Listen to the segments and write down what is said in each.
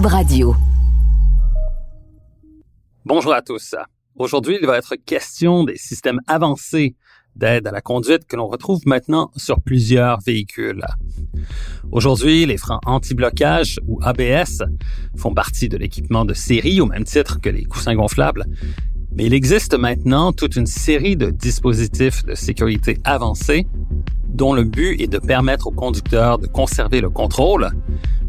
Radio. Bonjour à tous. Aujourd'hui, il va être question des systèmes avancés d'aide à la conduite que l'on retrouve maintenant sur plusieurs véhicules. Aujourd'hui, les freins anti-blocage ou ABS font partie de l'équipement de série au même titre que les coussins gonflables, mais il existe maintenant toute une série de dispositifs de sécurité avancés dont le but est de permettre aux conducteurs de conserver le contrôle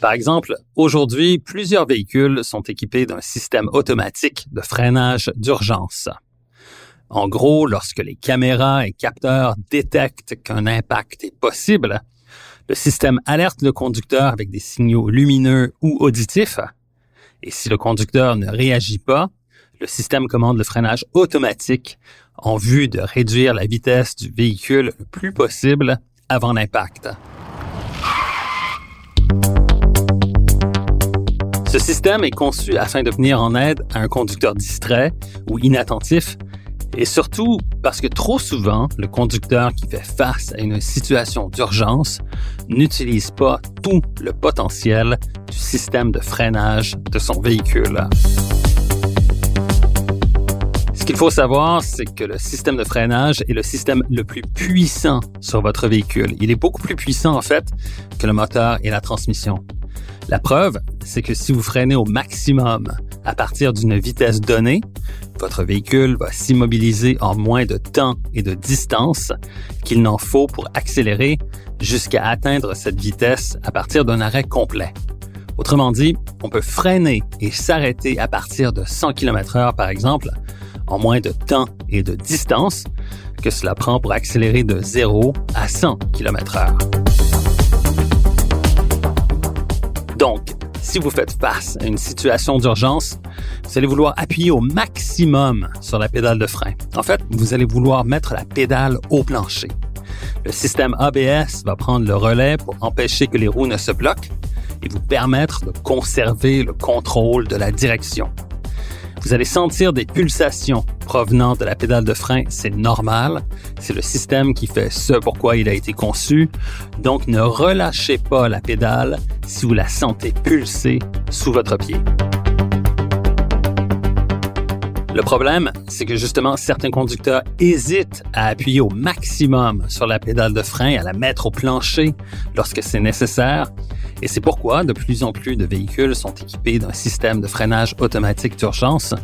Par exemple, aujourd'hui, plusieurs véhicules sont équipés d'un système automatique de freinage d'urgence. En gros, lorsque les caméras et capteurs détectent qu'un impact est possible, le système alerte le conducteur avec des signaux lumineux ou auditifs. Et si le conducteur ne réagit pas, le système commande le freinage automatique en vue de réduire la vitesse du véhicule le plus possible avant l'impact. Ce système est conçu afin de venir en aide à un conducteur distrait ou inattentif et surtout parce que trop souvent, le conducteur qui fait face à une situation d'urgence n'utilise pas tout le potentiel du système de freinage de son véhicule. Ce qu'il faut savoir, c'est que le système de freinage est le système le plus puissant sur votre véhicule. Il est beaucoup plus puissant en fait que le moteur et la transmission. La preuve, c'est que si vous freinez au maximum à partir d'une vitesse donnée, votre véhicule va s'immobiliser en moins de temps et de distance qu'il n'en faut pour accélérer jusqu'à atteindre cette vitesse à partir d'un arrêt complet. Autrement dit, on peut freiner et s'arrêter à partir de 100 km h par exemple, en moins de temps et de distance que cela prend pour accélérer de 0 à 100 km h donc, si vous faites face à une situation d'urgence, vous allez vouloir appuyer au maximum sur la pédale de frein. En fait, vous allez vouloir mettre la pédale au plancher. Le système ABS va prendre le relais pour empêcher que les roues ne se bloquent et vous permettre de conserver le contrôle de la direction. Vous allez sentir des pulsations provenant de la pédale de frein, c'est normal. C'est le système qui fait ce pourquoi il a été conçu. Donc ne relâchez pas la pédale si vous la sentez pulser sous votre pied. Le problème, c'est que justement, certains conducteurs hésitent à appuyer au maximum sur la pédale de frein, à la mettre au plancher lorsque c'est nécessaire. Et c'est pourquoi de plus en plus de véhicules sont équipés d'un système de freinage automatique d'urgence,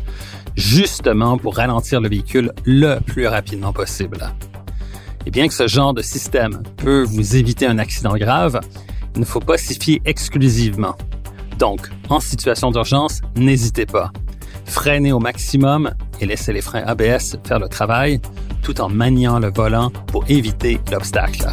justement pour ralentir le véhicule le plus rapidement possible. Et bien que ce genre de système peut vous éviter un accident grave, il ne faut pas s'y fier exclusivement. Donc, en situation d'urgence, n'hésitez pas freinez au maximum et laissez les freins ABS faire le travail tout en maniant le volant pour éviter l'obstacle.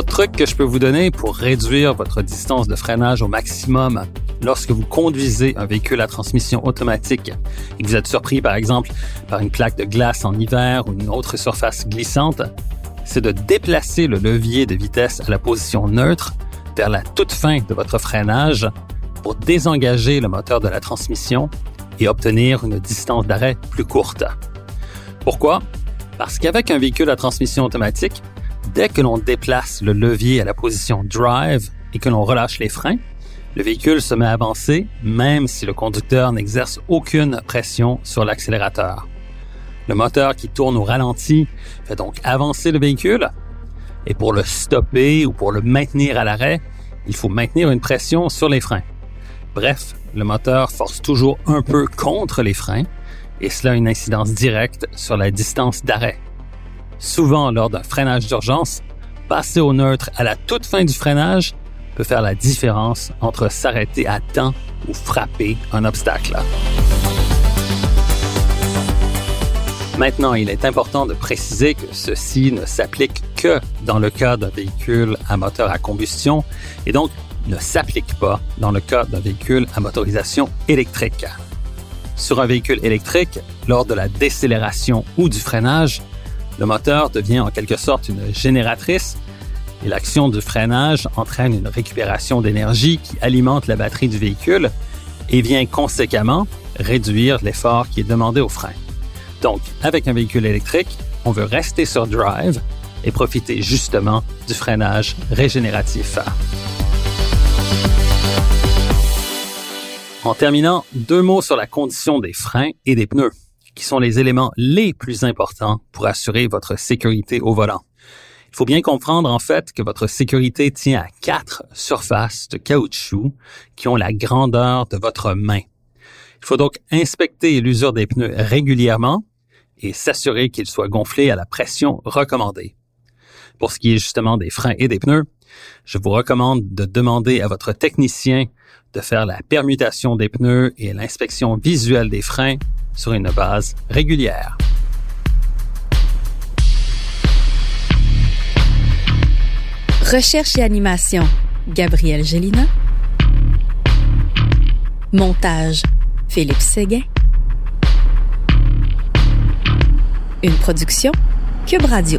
Autre truc que je peux vous donner pour réduire votre distance de freinage au maximum lorsque vous conduisez un véhicule à transmission automatique et que vous êtes surpris par exemple par une plaque de glace en hiver ou une autre surface glissante, c'est de déplacer le levier de vitesse à la position neutre vers la toute fin de votre freinage pour désengager le moteur de la transmission et obtenir une distance d'arrêt plus courte. Pourquoi? Parce qu'avec un véhicule à transmission automatique, dès que l'on déplace le levier à la position drive et que l'on relâche les freins, le véhicule se met à avancer même si le conducteur n'exerce aucune pression sur l'accélérateur. Le moteur qui tourne au ralenti fait donc avancer le véhicule. Et pour le stopper ou pour le maintenir à l'arrêt, il faut maintenir une pression sur les freins. Bref, le moteur force toujours un peu contre les freins et cela a une incidence directe sur la distance d'arrêt. Souvent, lors d'un freinage d'urgence, passer au neutre à la toute fin du freinage peut faire la différence entre s'arrêter à temps ou frapper un obstacle. Maintenant, il est important de préciser que ceci ne s'applique que dans le cas d'un véhicule à moteur à combustion et donc ne s'applique pas dans le cas d'un véhicule à motorisation électrique. Sur un véhicule électrique, lors de la décélération ou du freinage, le moteur devient en quelque sorte une génératrice et l'action du freinage entraîne une récupération d'énergie qui alimente la batterie du véhicule et vient conséquemment réduire l'effort qui est demandé au frein. Donc, avec un véhicule électrique, on veut rester sur drive et profiter justement du freinage régénératif. En terminant, deux mots sur la condition des freins et des pneus, qui sont les éléments les plus importants pour assurer votre sécurité au volant. Il faut bien comprendre en fait que votre sécurité tient à quatre surfaces de caoutchouc qui ont la grandeur de votre main. Il faut donc inspecter l'usure des pneus régulièrement et s'assurer qu'ils soient gonflés à la pression recommandée. Pour ce qui est justement des freins et des pneus, je vous recommande de demander à votre technicien de faire la permutation des pneus et l'inspection visuelle des freins sur une base régulière. Recherche et animation, Gabriel Gélina. Montage, Philippe Séguin. Une production, Cube Radio.